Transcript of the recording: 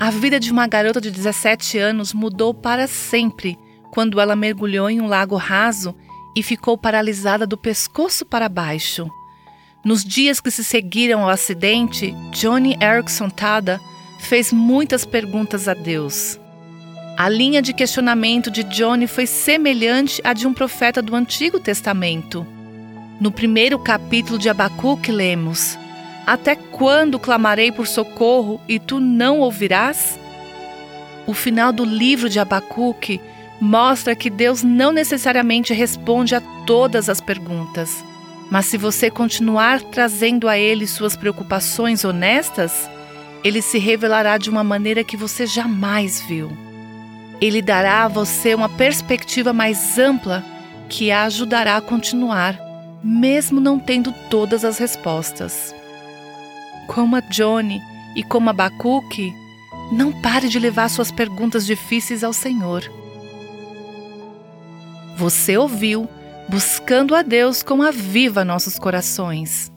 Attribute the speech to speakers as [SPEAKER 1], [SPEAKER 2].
[SPEAKER 1] A vida de uma garota de 17 anos mudou para sempre quando ela mergulhou em um lago raso e ficou paralisada do pescoço para baixo. Nos dias que se seguiram ao acidente, Johnny Erickson Tada fez muitas perguntas a Deus. A linha de questionamento de Johnny foi semelhante à de um profeta do Antigo Testamento. No primeiro capítulo de Abacuque lemos: Até quando clamarei por socorro e tu não ouvirás? O final do livro de Abacuque mostra que Deus não necessariamente responde a todas as perguntas. Mas se você continuar trazendo a Ele suas preocupações honestas, Ele se revelará de uma maneira que você jamais viu. Ele dará a você uma perspectiva mais ampla que a ajudará a continuar, mesmo não tendo todas as respostas. Como a Johnny e como a Abacuque, não pare de levar suas perguntas difíceis ao Senhor. Você ouviu Buscando a Deus com aviva nossos corações.